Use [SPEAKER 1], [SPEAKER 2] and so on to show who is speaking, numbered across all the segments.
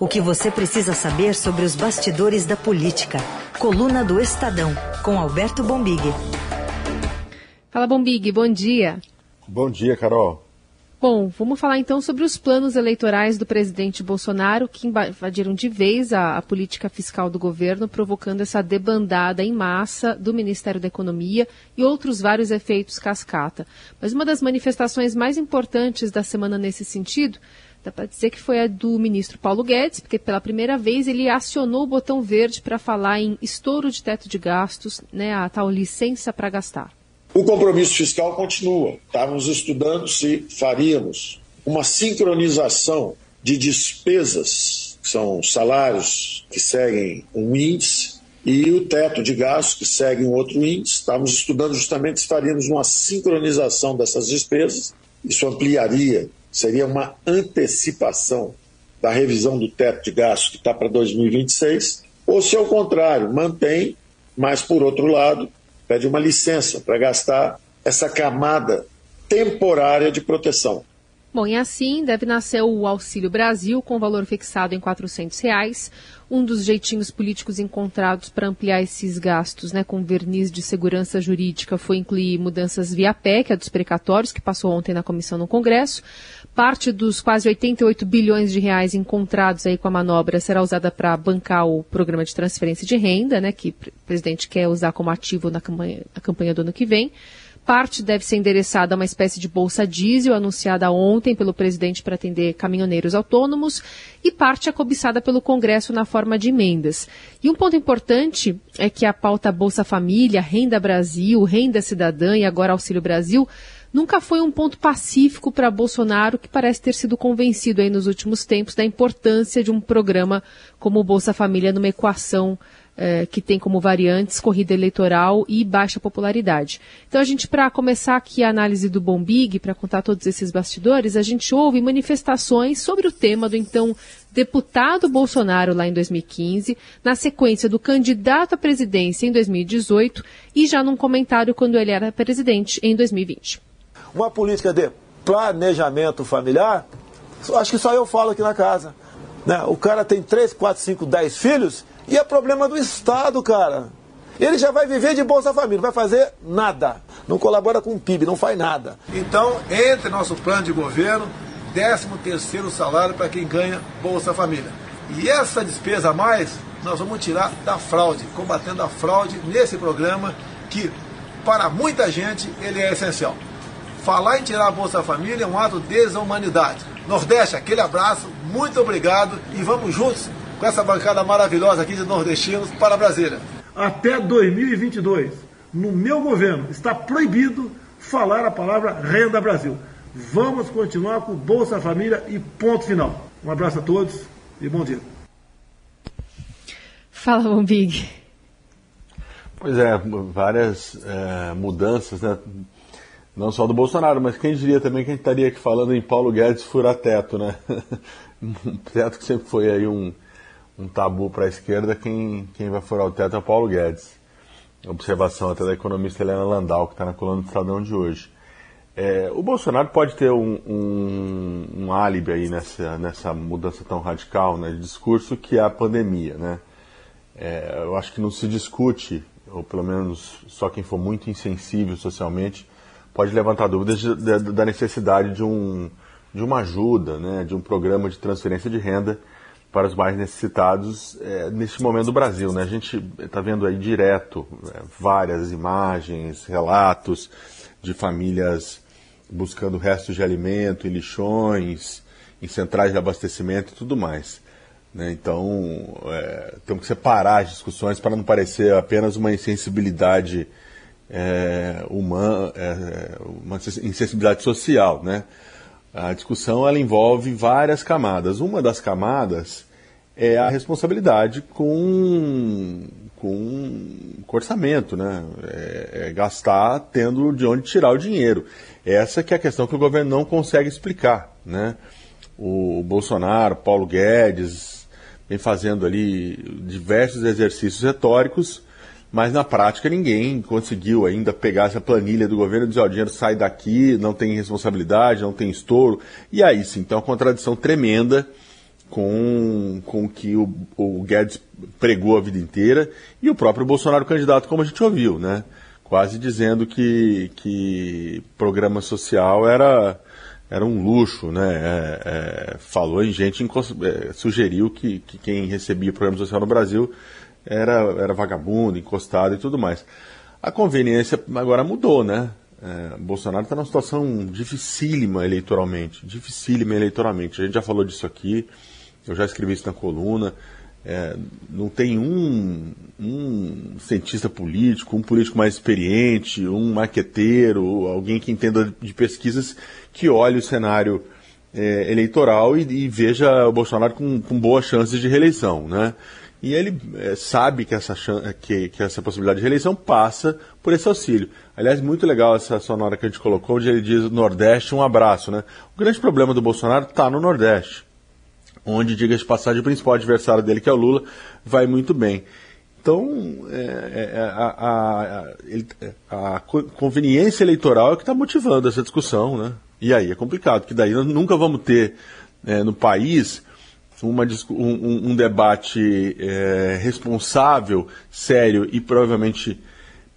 [SPEAKER 1] O que você precisa saber sobre os bastidores da política. Coluna do Estadão, com Alberto Bombig.
[SPEAKER 2] Fala, Bombig, bom dia.
[SPEAKER 3] Bom dia, Carol.
[SPEAKER 2] Bom, vamos falar então sobre os planos eleitorais do presidente Bolsonaro, que invadiram de vez a, a, política fiscal do governo, provocando essa debandada em massa do Ministério da Economia e outros vários efeitos cascata. Mas uma das manifestações mais importantes da semana nesse sentido, dá para dizer que foi a do ministro Paulo Guedes, porque pela primeira vez ele acionou o botão verde para falar em estouro de teto de gastos, né, a tal licença para gastar.
[SPEAKER 4] O compromisso fiscal continua. Estávamos estudando se faríamos uma sincronização de despesas, que são salários que seguem um índice, e o teto de gastos, que segue um outro índice. Estávamos estudando justamente se faríamos uma sincronização dessas despesas. Isso ampliaria, seria uma antecipação da revisão do teto de gastos que está para 2026, ou se ao contrário, mantém, mas por outro lado, pede uma licença para gastar essa camada temporária de proteção.
[SPEAKER 2] Bom, e assim deve nascer o Auxílio Brasil com valor fixado em 400 reais. Um dos jeitinhos políticos encontrados para ampliar esses gastos né, com verniz de segurança jurídica foi incluir mudanças via PEC, a dos precatórios, que passou ontem na comissão no Congresso. Parte dos quase 88 bilhões de reais encontrados aí com a manobra será usada para bancar o programa de transferência de renda, né, que o presidente quer usar como ativo na campanha, na campanha do ano que vem. Parte deve ser endereçada a uma espécie de bolsa diesel anunciada ontem pelo presidente para atender caminhoneiros autônomos e parte é cobiçada pelo Congresso na forma de emendas. E um ponto importante é que a pauta Bolsa Família, Renda Brasil, Renda Cidadã e agora Auxílio Brasil nunca foi um ponto pacífico para Bolsonaro, que parece ter sido convencido aí nos últimos tempos da importância de um programa como o Bolsa Família numa equação eh, que tem como variantes corrida eleitoral e baixa popularidade. Então a gente, para começar aqui a análise do Bombig, para contar todos esses bastidores, a gente ouve manifestações sobre o tema do então deputado Bolsonaro lá em 2015, na sequência do candidato à presidência em 2018 e já num comentário quando ele era presidente em 2020
[SPEAKER 5] uma política de planejamento familiar, acho que só eu falo aqui na casa. Né? O cara tem 3, 4, 5, 10 filhos e é problema do Estado, cara. Ele já vai viver de Bolsa Família, não vai fazer nada. Não colabora com o PIB, não faz nada.
[SPEAKER 6] Então, entre nosso plano de governo, 13 terceiro salário para quem ganha Bolsa Família. E essa despesa a mais, nós vamos tirar da fraude, combatendo a fraude nesse programa que, para muita gente, ele é essencial. Falar em tirar a Bolsa Família é um ato de desumanidade. Nordeste, aquele abraço, muito obrigado e vamos juntos com essa bancada maravilhosa aqui de nordestinos para Brasília.
[SPEAKER 7] Até 2022, no meu governo, está proibido falar a palavra Renda Brasil. Vamos continuar com Bolsa Família e ponto final. Um abraço a todos e bom dia.
[SPEAKER 2] Fala, Bombig.
[SPEAKER 3] Pois é, várias é, mudanças, né? Não só do Bolsonaro, mas quem diria também que a gente estaria aqui falando em Paulo Guedes furar teto, né? um teto que sempre foi aí um, um tabu para a esquerda, quem, quem vai furar o teto é o Paulo Guedes. Observação até da economista Helena Landau, que está na coluna do Estadão de hoje. É, o Bolsonaro pode ter um, um, um, álibi aí nessa, nessa mudança tão radical né, de discurso que é a pandemia. Né? É, eu acho que não se discute, ou pelo menos só quem for muito insensível socialmente, pode levantar dúvidas de, de, da necessidade de, um, de uma ajuda, né, de um programa de transferência de renda para os mais necessitados é, neste momento do Brasil. Né? A gente está vendo aí direto é, várias imagens, relatos de famílias buscando restos de alimento em lixões, em centrais de abastecimento e tudo mais. Né? Então, é, temos que separar as discussões para não parecer apenas uma insensibilidade é, uma, é, uma insensibilidade social, né? A discussão ela envolve várias camadas. Uma das camadas é a responsabilidade com, com, com orçamento, né? É, é gastar tendo de onde tirar o dinheiro. Essa que é a questão que o governo não consegue explicar, né? O Bolsonaro, Paulo Guedes, vem fazendo ali diversos exercícios retóricos mas na prática ninguém conseguiu ainda pegar essa planilha do governo e dizer, o dinheiro sai daqui, não tem responsabilidade, não tem estouro. E aí sim, então uma contradição tremenda com, com que o, o Guedes pregou a vida inteira e o próprio Bolsonaro candidato, como a gente ouviu, né? Quase dizendo que, que programa social era, era um luxo, né? É, é, falou em gente, é, sugeriu que, que quem recebia programa social no Brasil era, era vagabundo, encostado e tudo mais. A conveniência agora mudou, né? É, Bolsonaro está numa situação dificílima eleitoralmente, dificílima eleitoralmente. A gente já falou disso aqui eu já escrevi isso na coluna. É, não tem um, um cientista político, um político mais experiente, um maqueteiro, alguém que entenda de pesquisas que olhe o cenário é, eleitoral e, e, veja o Bolsonaro com, com boas chances de reeleição, né? E ele é, sabe que essa, que, que essa possibilidade de reeleição passa por esse auxílio. Aliás, muito legal essa sonora que a gente colocou, onde ele diz Nordeste, um abraço, né? O grande problema do Bolsonaro está no Nordeste onde, diga de passagem, o principal adversário dele, que é o Lula, vai muito bem. Então, é, é, é a, a, a, conveniência eleitoral é que está motivando essa discussão, né? E aí é complicado, porque daí nós nunca vamos ter é, no país uma, um, um debate é, responsável, sério e provavelmente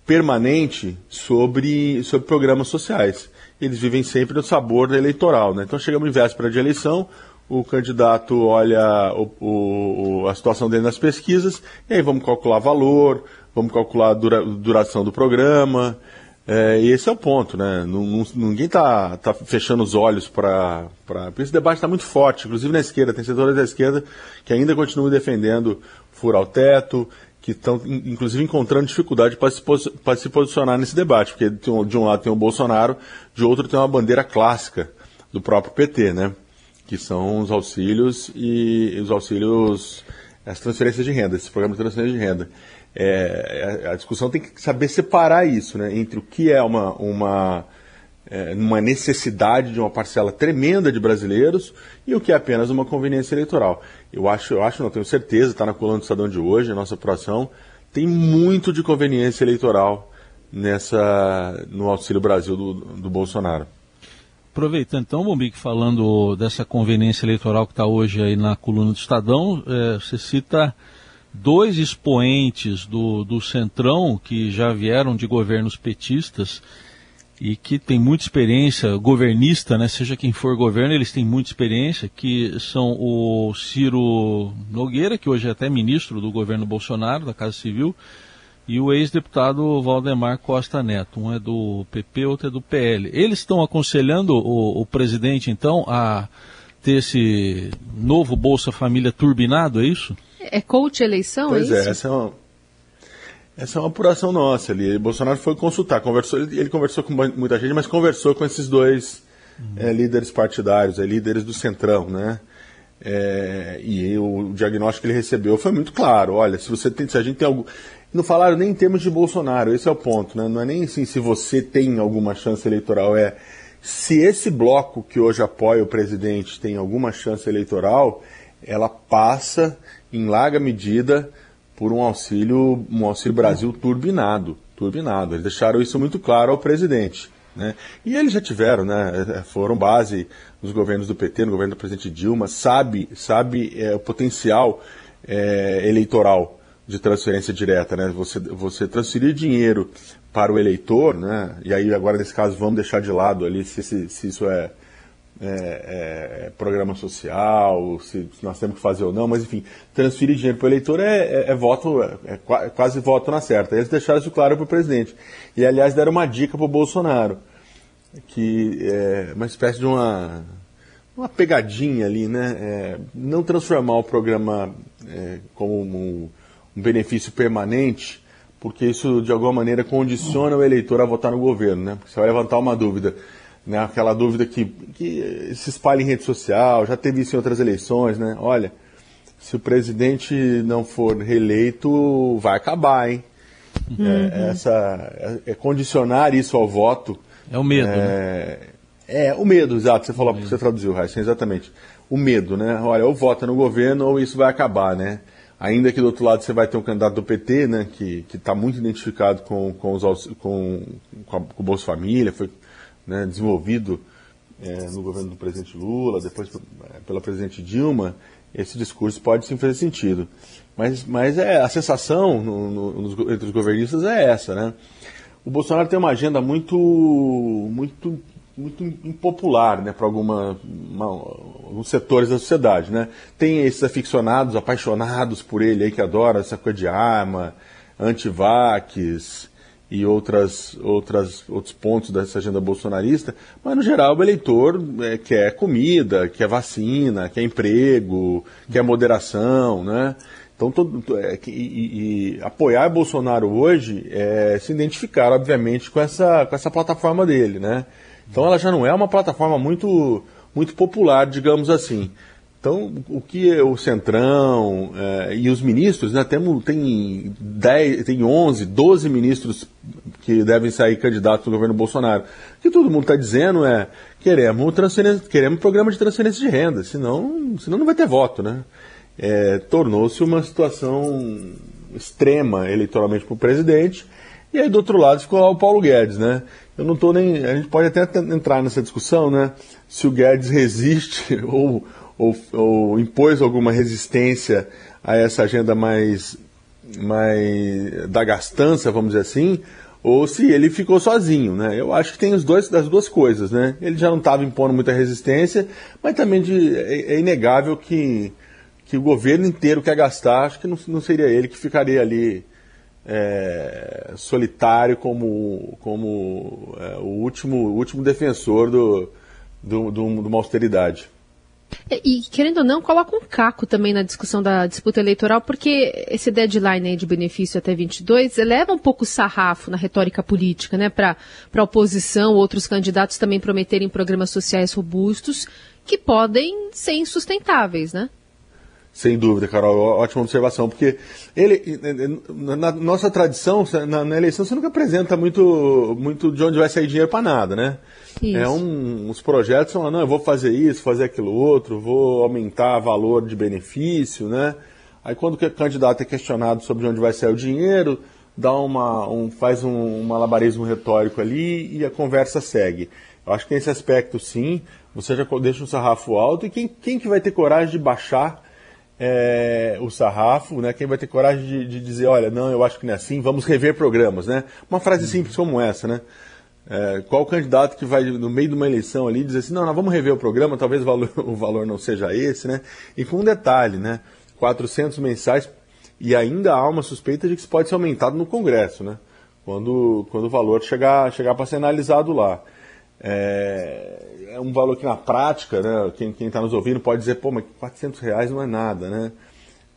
[SPEAKER 3] permanente sobre, sobre programas sociais. Eles vivem sempre no sabor eleitoral, né? Então chegamos em véspera de eleição, o candidato olha o, o, a situação dele nas pesquisas, e aí vamos calcular valor, vamos calcular a dura, duração do programa. É, e esse é o ponto, né? ninguém está tá fechando os olhos para. Porque esse debate está muito forte, inclusive na esquerda. Tem setores da esquerda que ainda continuam defendendo furar o teto, que estão, inclusive, encontrando dificuldade para se, posicionar nesse debate, porque de um lado tem o Bolsonaro, de outro tem uma bandeira clássica do próprio PT, né? que são os auxílios e os auxílios, as transferências de renda, esses programas de transferência de renda. É, a discussão tem que saber separar isso, né, entre o que é uma, uma, é, uma necessidade de uma parcela tremenda de brasileiros e o que é apenas uma conveniência eleitoral. Eu acho, eu acho, não tenho certeza, está na coluna do Estadão de hoje, a nossa apuração, tem muito de conveniência eleitoral nessa no Auxílio Brasil do, do Bolsonaro.
[SPEAKER 8] Aproveitando então, Bombique, falando dessa conveniência eleitoral que está hoje aí na coluna do Estadão, é, você cita dois expoentes do, do Centrão que já vieram de governos petistas e que têm muita experiência governista, né? seja quem for governo, eles têm muita experiência, que são o Ciro Nogueira, que hoje é até ministro do governo Bolsonaro, da Casa Civil, e o ex-deputado Valdemar Costa Neto. Um é do PP, outro é do PL. Eles estão aconselhando o, o presidente, então, a ter esse novo Bolsa Família turbinado, é isso?
[SPEAKER 2] É coach eleição,
[SPEAKER 3] pois
[SPEAKER 2] é,
[SPEAKER 3] é isso? essa é uma, essa é uma apuração nossa ali. Bolsonaro foi consultar, conversou, ele, ele conversou com muita gente, mas conversou com esses dois uhum. é, líderes partidários, é, líderes do Centrão, né? É, e o diagnóstico que ele recebeu foi muito claro. Olha, se você tem, se a gente tem algum, não falaram nem em termos de Bolsonaro, esse é o ponto, né? Não é nem assim se você tem alguma chance eleitoral, é se esse bloco que hoje apoia o presidente tem alguma chance eleitoral, ela passa em larga medida por um auxílio, um auxílio Brasil turbinado, turbinado. Eles deixaram isso muito claro ao presidente. Né? E eles já tiveram, né? foram base nos governos do PT, no governo do presidente Dilma, sabe, sabe é, o potencial é, eleitoral de transferência direta, né? Você, você transferir dinheiro para o eleitor, né? E aí agora nesse caso vamos deixar de lado ali se, se, se isso é, é, é, programa social, se, nós temos que fazer ou não, mas enfim, transferir dinheiro para o eleitor é, é, é voto, é, é quase voto na certa. Eles deixaram isso claro para o presidente. E aliás deram uma dica para o Bolsonaro, que é uma espécie de uma uma pegadinha ali, né? É, não transformar o programa é, como um, um benefício permanente, porque isso de alguma maneira condiciona o eleitor a votar no governo, né? Você vai levantar uma dúvida, né? Aquela dúvida que, que se espalha em rede social, já teve isso em outras eleições, né? Olha, se o presidente não for reeleito, vai acabar, hein? É, uhum. É, essa, é, é, condicionar isso ao voto.
[SPEAKER 8] É o medo,
[SPEAKER 3] é, né? É, o medo, exato. Você falou, você traduziu, Raíssa, exatamente. O medo, né? Olha, ou vota no governo ou isso vai acabar, né? Ainda que do outro lado você vai ter um candidato do PT, né, que está muito identificado com, com, os, com, com, a, com o Bolsa Família, foi né, desenvolvido é, no governo do presidente Lula, depois é, pela presidente Dilma, esse discurso pode sim fazer sentido. Mas, mas é, a sensação no, no, entre os governistas é essa, né? O Bolsonaro tem uma agenda muito, muito, muito impopular, né, para alguns setores da sociedade, né? Tem esses aficionados, apaixonados por ele aí que adoram essa coisa de arma, antivax, e outras, outras, outros pontos dessa agenda bolsonarista, mas no geral o eleitor é, quer comida, quer vacina, quer emprego, quer moderação, né? Então, todo, é, e, e, apoiar Bolsonaro hoje é se identificar, obviamente, com essa, com essa plataforma dele, né? Então ela já não é uma plataforma muito, muito popular, digamos assim. Então, o que é o Centrão é, e os ministros, né, temos, tem, 10, tem 11, 12 ministros que devem sair candidatos no governo Bolsonaro. O que todo mundo está dizendo é queremos, transferência, queremos programa de transferência de renda, senão, senão não vai ter voto. Né? É, Tornou-se uma situação extrema eleitoralmente para o presidente. E aí do outro lado ficou lá o Paulo Guedes, né? Eu não estou nem. A gente pode até entrar nessa discussão, né? Se o Guedes resiste ou ou, ou impôs alguma resistência a essa agenda mais, mais da gastança, vamos dizer assim, ou se ele ficou sozinho, né? Eu acho que tem os dois, das duas coisas, né? Ele já não estava impondo muita resistência, mas também de, é, é, inegável que, que o governo inteiro quer gastar, acho que não, não seria ele que ficaria ali é, solitário como, como é, o, último, último defensor do, do, do, de uma austeridade.
[SPEAKER 2] E, querendo ou não, coloca um caco também na discussão da disputa eleitoral, porque esse deadline de benefício até 22 eleva um pouco o sarrafo na retórica política, né, para a oposição, outros candidatos também prometerem programas sociais robustos que podem ser insustentáveis, né?
[SPEAKER 3] Sem dúvida, Carol, ótima observação, porque ele, na nossa tradição, na, na eleição, você nunca apresenta muito, muito de onde vai sair dinheiro para nada, né? Isso. É um, os projetos são, não, eu vou fazer isso, fazer aquilo outro, vou aumentar valor de benefício, né? Aí quando o candidato é questionado sobre onde vai sair o dinheiro, dá uma, um, faz um, um malabarismo retórico ali e a conversa segue. Eu acho que nesse aspecto, sim, você já deixa um sarrafo alto e quem, quem que vai ter coragem de baixar é, o sarrafo, né? Quem vai ter coragem de, de, dizer, olha, não, eu acho que não é assim, vamos rever programas, né? Uma frase simples como essa, né? É, qual candidato que vai, no meio de uma eleição ali, dizer assim, não, nós vamos rever o programa, talvez o valor, o valor não seja esse, né? E com um detalhe, né? 400 mensais, e ainda há uma suspeita de que isso pode ser aumentado no Congresso, né? Quando, quando o valor chegar, chegar para ser analisado lá. É, é, um valor que na prática, né, quem está nos ouvindo pode dizer, pô, mas 400 reais não é nada, né?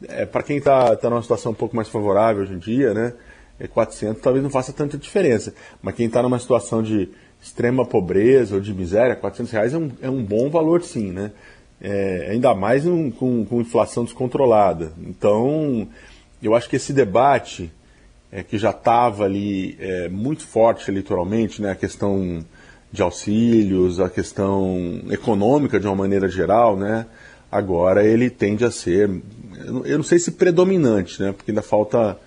[SPEAKER 3] É, para quem está tá numa situação um pouco mais favorável hoje em dia, né? 400 é talvez não faça tanta diferença. Mas quem está numa situação de extrema pobreza ou de miséria, 400 reais é um, é um bom valor sim, né? É, ainda mais um, com, com, inflação descontrolada. Então, eu acho que esse debate, é, que já estava ali é, muito forte eleitoralmente, né, a questão de auxílios, a questão econômica de uma maneira geral, né, agora ele tende a ser, eu não sei se predominante, né, porque ainda falta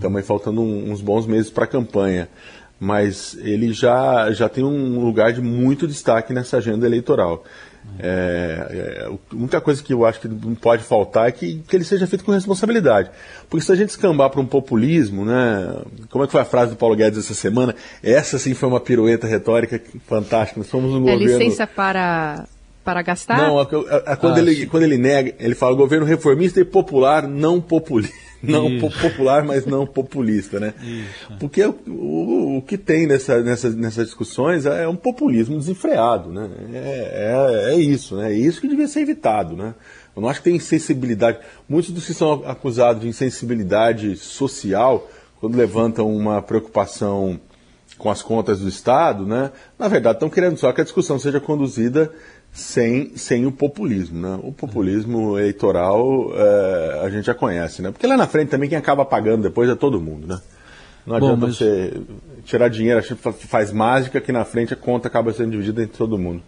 [SPEAKER 3] também faltando uns bons meses para a campanha. Mas ele já, já tem um lugar de muito destaque nessa agenda eleitoral. É, é, a única coisa que eu acho que não pode faltar é que, que ele seja feito com responsabilidade. Porque se a gente escambar para um populismo, né? Como é que foi a frase do Paulo Guedes essa semana? Essa sim foi uma pirueta retórica fantástica. Nós fomos no
[SPEAKER 2] é
[SPEAKER 3] governo.
[SPEAKER 2] licença para para gastar?
[SPEAKER 3] Não, a, a, a, quando, ah, ele, quando ele nega, ele fala governo reformista e popular, não populista não Isso. popular, mas não populista, né? Isso. Porque o, o, o, que tem nessa, nessa, nessas discussões é um populismo desenfreado, né? É, é, é, isso, né? É isso que devia ser evitado, né? Eu não acho que tem insensibilidade. Muitos dos que são acusados de insensibilidade social, quando levantam uma preocupação com as contas do Estado, né? Na verdade, estão querendo só que a discussão seja conduzida sem, sem o populismo. Né? O populismo eleitoral é, a gente já conhece, né? Porque lá na frente também quem acaba pagando depois é todo mundo, né? Não adianta Bom, mas... você tirar dinheiro, faz mágica que na frente a conta acaba sendo dividida entre todo mundo.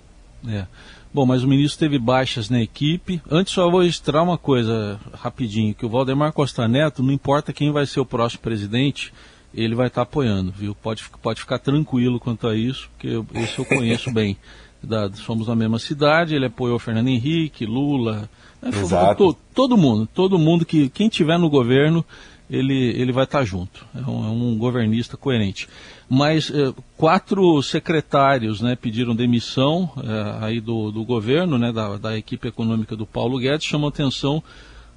[SPEAKER 8] É. Bom, mas o ministro teve baixas na equipe. Antes só vou registrar uma coisa rapidinho, que o Valdemar Costa Neto, não importa quem vai ser o próximo presidente, ele vai estar apoiando, viu? Pode, pode ficar tranquilo quanto a isso, porque esse eu conheço bem da, somos da mesma cidade, ele apoiou Fernando Henrique, Lula,
[SPEAKER 3] Exato.
[SPEAKER 8] Todo mundo, todo mundo que quem tiver no governo, ele, ele vai estar junto. É um, é um governista coerente. Mas eh, quatro secretários né, pediram demissão eh, aí do, do governo, né, da, da equipe econômica do Paulo Guedes, chamou atenção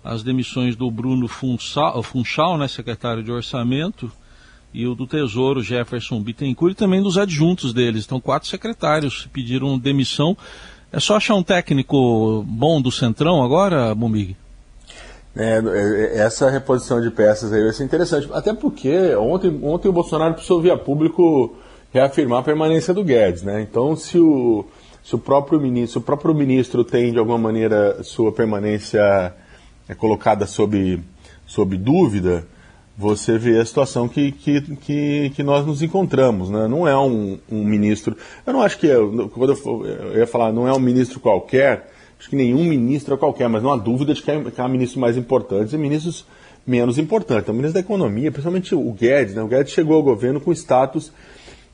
[SPEAKER 8] as demissões do Bruno Funchal, Funchal né, secretário de Orçamento, e o do Tesouro, Jefferson Bittencourt, e também dos adjuntos deles. Então, quatro secretários pediram demissão. É só achar um técnico bom do Centrão agora, Bombig?
[SPEAKER 3] É, é, essa reposição de peças aí vai ser interessante. Até porque ontem, ontem o Bolsonaro precisou via público reafirmar a permanência do Guedes, né? Então, se o, se o próprio ministro, o próprio ministro tem de alguma maneira sua permanência é, colocada sob, sob dúvida, você vê a situação que, que, que, que, nós nos encontramos. Né? Não é um, um ministro. Eu não acho que. É, quando eu, eu, ia falar, não é um ministro qualquer, acho que nenhum ministro é qualquer, mas não há dúvida de que há, que há ministros mais importantes e ministros menos importantes. Então, o ministro da Economia, principalmente o Guedes, né? o Guedes chegou ao governo com status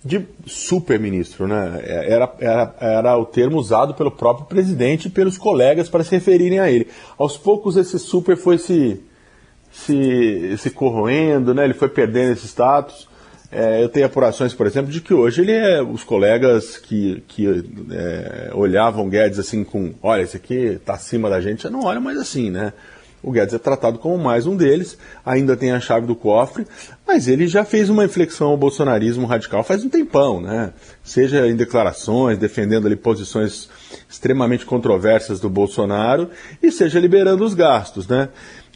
[SPEAKER 3] de super-ministro. Né? Era, era, era o termo usado pelo próprio presidente e pelos colegas para se referirem a ele. Aos poucos, esse super foi se se, se corroendo, né? ele foi perdendo esse status. É, eu tenho apurações, por exemplo, de que hoje ele é os colegas que, que é, olhavam Guedes assim com, olha, esse aqui está acima da gente, já não olham mais assim, né? O Guedes é tratado como mais um deles, ainda tem a chave do cofre, mas ele já fez uma inflexão ao bolsonarismo radical faz um tempão, né? Seja em declarações, defendendo ali posições extremamente controversas do Bolsonaro, e seja liberando os gastos, né?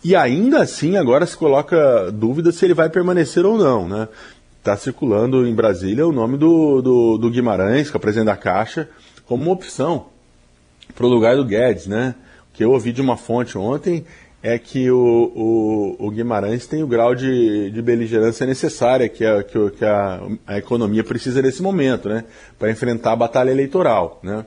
[SPEAKER 3] E ainda assim, agora se coloca dúvida se ele vai permanecer ou não, né? Está circulando em Brasília o nome do, do, do Guimarães, que é o presidente da Caixa, como uma opção para o lugar do Guedes, né? O que eu ouvi de uma fonte ontem é que o, o, o Guimarães tem o grau de, de beligerância necessária que, a, que, que a, a economia precisa nesse momento, né? Para enfrentar a batalha eleitoral, né?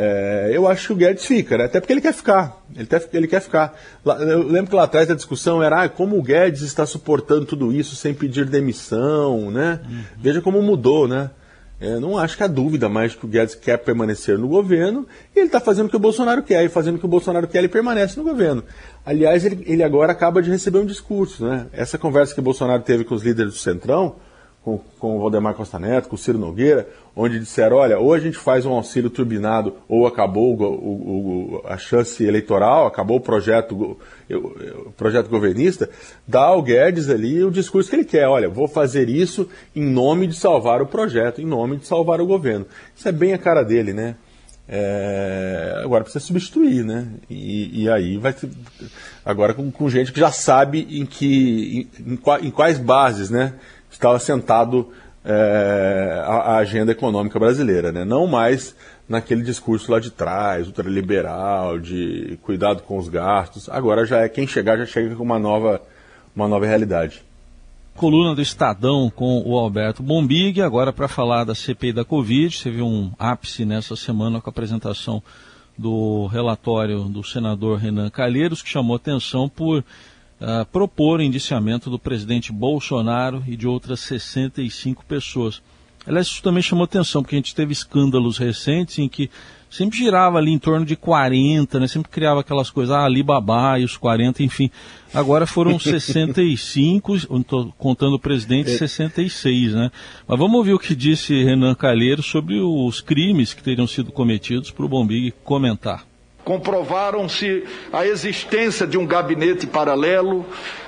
[SPEAKER 3] É, eu acho que o Guedes fica, né? até porque ele quer ficar. Ele, quer, ele quer ficar. Eu lembro que lá atrás a discussão era ah, como o Guedes está suportando tudo isso sem pedir demissão, né? Uhum. Veja como mudou, né? É, não acho que há dúvida mais que o Guedes quer permanecer no governo e ele está fazendo o que o Bolsonaro quer, e fazendo o que o Bolsonaro quer, ele permanece no governo. Aliás, ele, ele agora acaba de receber um discurso, né? Essa conversa que o Bolsonaro teve com os líderes do Centrão, com, com o Valdemar Costa Neto, com o Ciro Nogueira, onde disseram, olha, ou a gente faz um auxílio turbinado, ou acabou o, o, a chance eleitoral, acabou o projeto, o projeto governista, dá ao Guedes ali o discurso que ele quer, olha, vou fazer isso em nome de salvar o projeto, em nome de salvar o governo. Isso é bem a cara dele, né? É, agora precisa substituir, né? E, e aí vai agora com, com, gente que já sabe em que em, em, em quais bases, né? Estava sentado é, a, a, agenda econômica brasileira, né? não mais naquele discurso lá de trás, ultraliberal, de cuidado com os gastos. Agora já é quem chegar já chega com uma nova, uma nova realidade.
[SPEAKER 8] Coluna do Estadão com o Alberto Bombig, agora para falar da CPI da Covid. Teve um ápice nessa semana com a apresentação do relatório do senador Renan Calheiros, que chamou atenção por uh, propor o indiciamento do presidente Bolsonaro e de outras 65 pessoas. Aliás, isso também chamou atenção, porque a gente teve escândalos recentes em que sempre girava ali em torno de 40, né? Sempre criava aquelas coisas, ah, Alibaba e os 40, enfim. Agora foram 65, estou contando o presidente, 66, né? Mas vamos ouvir o que disse Renan Calheiro sobre os crimes que teriam sido cometidos para o Bombig comentar
[SPEAKER 9] comprovaram-se a existência de um gabinete paralelo,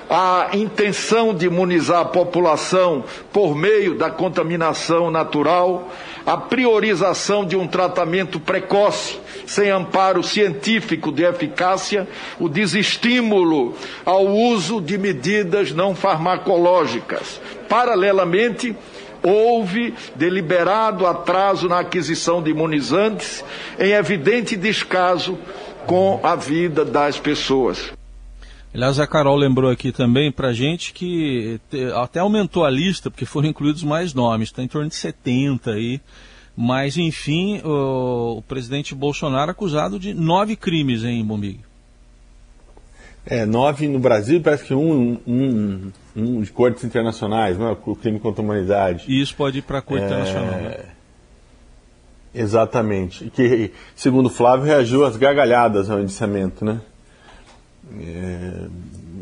[SPEAKER 9] a intenção de imunizar a população por meio da contaminação natural, a priorização de um tratamento precoce, sem amparo científico de eficácia, o desestímulo ao uso de medidas não farmacológicas. Paralelamente, houve deliberado atraso na aquisição de imunizantes, em evidente descaso com a vida das pessoas.
[SPEAKER 8] Aliás, a Carol lembrou aqui também para gente que até aumentou a lista, porque foram incluídos mais nomes, está em torno de 70 aí. Mas, enfim, o, o presidente Bolsonaro acusado de nove crimes em Bombig.
[SPEAKER 3] É, nove no Brasil, parece que um, um, um de cortes internacionais, não é? o crime contra a humanidade.
[SPEAKER 8] E isso pode ir para a Corte é... Internacional. Né?
[SPEAKER 3] Exatamente. Que, segundo Flávio, reagiu às gargalhadas ao indiciamento, né? É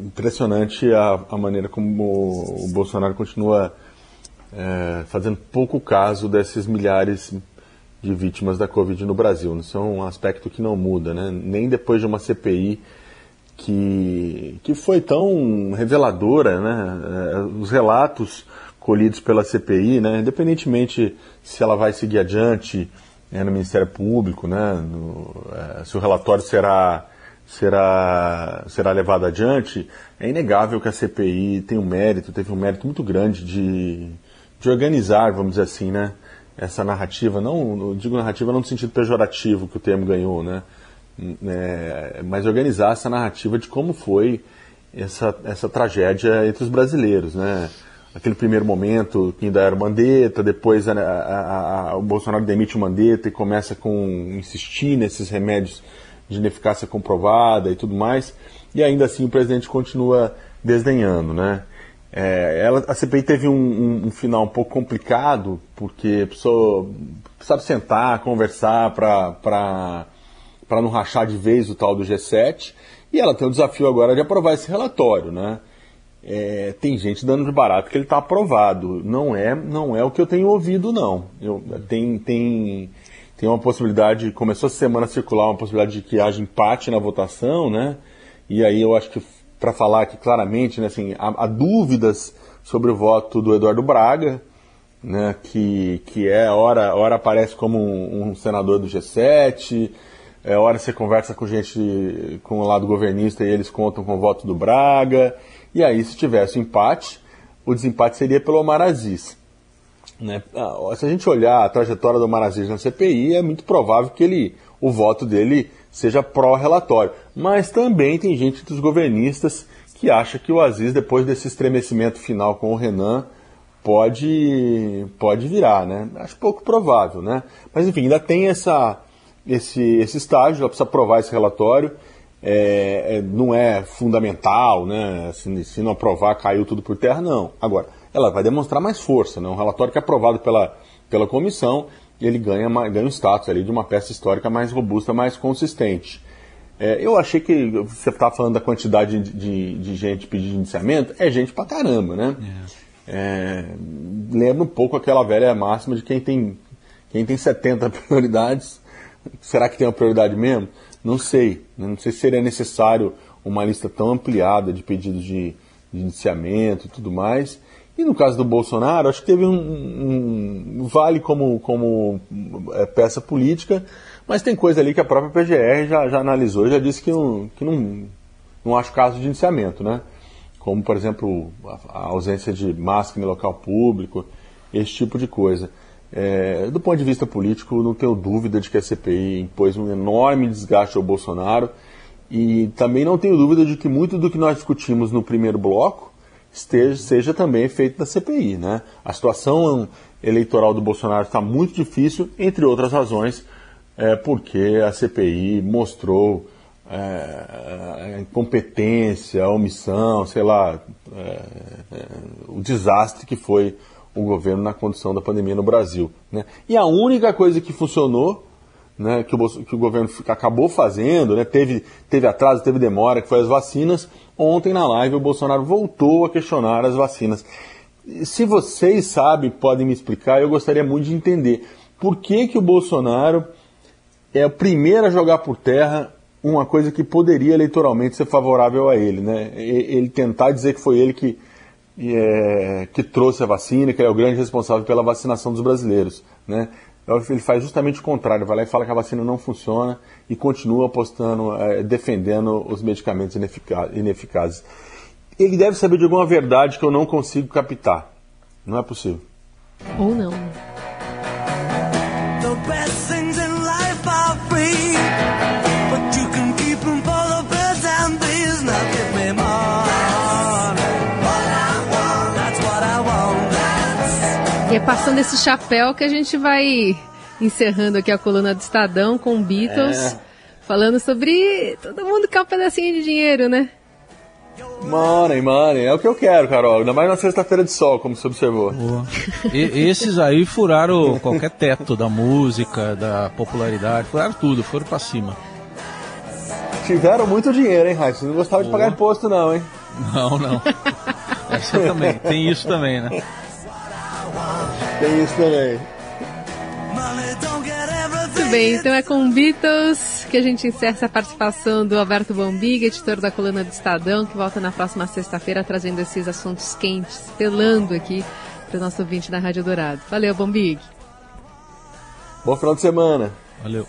[SPEAKER 3] impressionante a, a maneira como o Bolsonaro continua é, fazendo pouco caso desses milhares de vítimas da Covid no Brasil. Isso é um aspecto que não muda, né? Nem depois de uma CPI que, que foi tão reveladora, né? É, os relatos colhidos pela CPI, né? Independentemente se ela vai seguir adiante é, no Ministério Público, né? No, é, se o relatório será será, será levado adiante, é inegável que a CPI tem um mérito, teve um mérito muito grande de, de organizar, vamos dizer assim, né? essa narrativa, não digo narrativa não no sentido pejorativo que o termo ganhou, né? É, mas organizar essa narrativa de como foi essa, essa tragédia entre os brasileiros, né? Aquele primeiro momento que ainda era o Mandetta, depois a, a, a, o Bolsonaro demite o Mandetta e começa com insistir nesses remédios de ineficácia comprovada e tudo mais, e ainda assim o presidente continua desdenhando, né? É, ela, a CPI teve um, um, um, final um pouco complicado, porque precisou, precisava sentar, conversar para não rachar de vez o tal do G7, e ela tem o desafio agora de aprovar esse relatório, né? É, tem gente dando de barato que ele está aprovado. Não é, não é o que eu tenho ouvido, não. Eu, tem, tem, tem uma possibilidade, começou a semana a circular uma possibilidade de que haja empate na votação, né? E aí eu acho que para falar aqui claramente, né, assim, há, há, dúvidas sobre o voto do Eduardo Braga, né, que, que é, hora, hora aparece como um, um senador do G7, é, hora você conversa com gente com o lado governista e eles contam com o voto do Braga, e aí se tivesse um empate, o desempate seria pelo Omar Aziz. Né? Ah, se a gente olhar a trajetória do Omar Aziz na CPI, é muito provável que ele, o voto dele seja pró-relatório. Mas também tem gente dos governistas que acha que o Aziz, depois desse estremecimento final com o Renan, pode, pode virar, né? Acho pouco provável, né? Mas enfim, ainda tem essa, esse, esse estágio, ela precisa aprovar esse relatório. É, é, não é fundamental, né? Se, se, não aprovar, caiu tudo por terra, não. Agora, ela vai demonstrar mais força, né? Um relatório que é aprovado pela, pela comissão ele ganha, ganha um status ali de uma peça histórica mais robusta, mais consistente. É, eu achei que você estava falando da quantidade de, de, de, gente pedindo indiciamento, é gente pra caramba, né? É. É, lembra um pouco aquela velha máxima de quem tem, quem tem 70 prioridades, será que tem uma prioridade mesmo? Não sei. Né? Não sei se seria necessário uma lista tão ampliada de pedidos de, de indiciamento e tudo mais. E no caso do Bolsonaro, acho que teve um, um vale como, como é, peça política, mas tem coisa ali que a própria PGR já, já analisou, já disse que não, que não, não acho caso de iniciamento, né? Como, por exemplo, a, a ausência de máscara em local público, esse tipo de coisa. É, do ponto de vista político, não tenho dúvida de que a CPI impôs um enorme desgaste ao Bolsonaro e também não tenho dúvida de que muito do que nós discutimos no primeiro bloco esteja, seja também feito da CPI. Né? A situação eleitoral do Bolsonaro está muito difícil, entre outras razões, é, porque a CPI mostrou é, a incompetência, a omissão, sei lá, é, é, o desastre que foi o governo na condição da pandemia no Brasil. Né? E a única coisa que funcionou né, que, o, que o governo acabou fazendo, né, teve, teve atraso, teve demora, que foi as vacinas. Ontem na live o Bolsonaro voltou a questionar as vacinas. Se vocês sabem, podem me explicar, eu gostaria muito de entender por que, que o Bolsonaro é o primeiro a jogar por terra uma coisa que poderia eleitoralmente ser favorável a ele, né? Ele tentar dizer que foi ele que, é, que trouxe a vacina, que é o grande responsável pela vacinação dos brasileiros, né? ele faz justamente o contrário, vai lá e fala que a vacina não funciona e continua apostando, é, defendendo os medicamentos ineficazes. Ele deve saber de alguma verdade que eu não consigo captar. Não é possível.
[SPEAKER 2] Ou não. E é passando esse chapéu que a gente vai encerrando aqui a coluna do Estadão com Beatles, é. falando sobre todo mundo quer um pedacinho de dinheiro, né?
[SPEAKER 3] Money, money, é o que eu quero, Carol. Ainda mais na sexta-feira de sol, como você observou.
[SPEAKER 8] E, esses aí furaram qualquer teto da música, da popularidade, furaram tudo, foram para cima.
[SPEAKER 3] Tiveram muito dinheiro, hein, Raíssa? Não gostava de pagar imposto, não, hein?
[SPEAKER 8] Não, não. Essa também. Tem isso também, né?
[SPEAKER 3] Tem isso também.
[SPEAKER 2] Muito bem, então é com Beatles que a gente encerra essa participação do Alberto Bombig, editor da coluna do Estadão, que volta na próxima sexta-feira trazendo esses assuntos quentes, pelando aqui para o nosso ouvinte da Rádio Dourado. Valeu, Bombig.
[SPEAKER 3] Bom final de semana.
[SPEAKER 8] Valeu.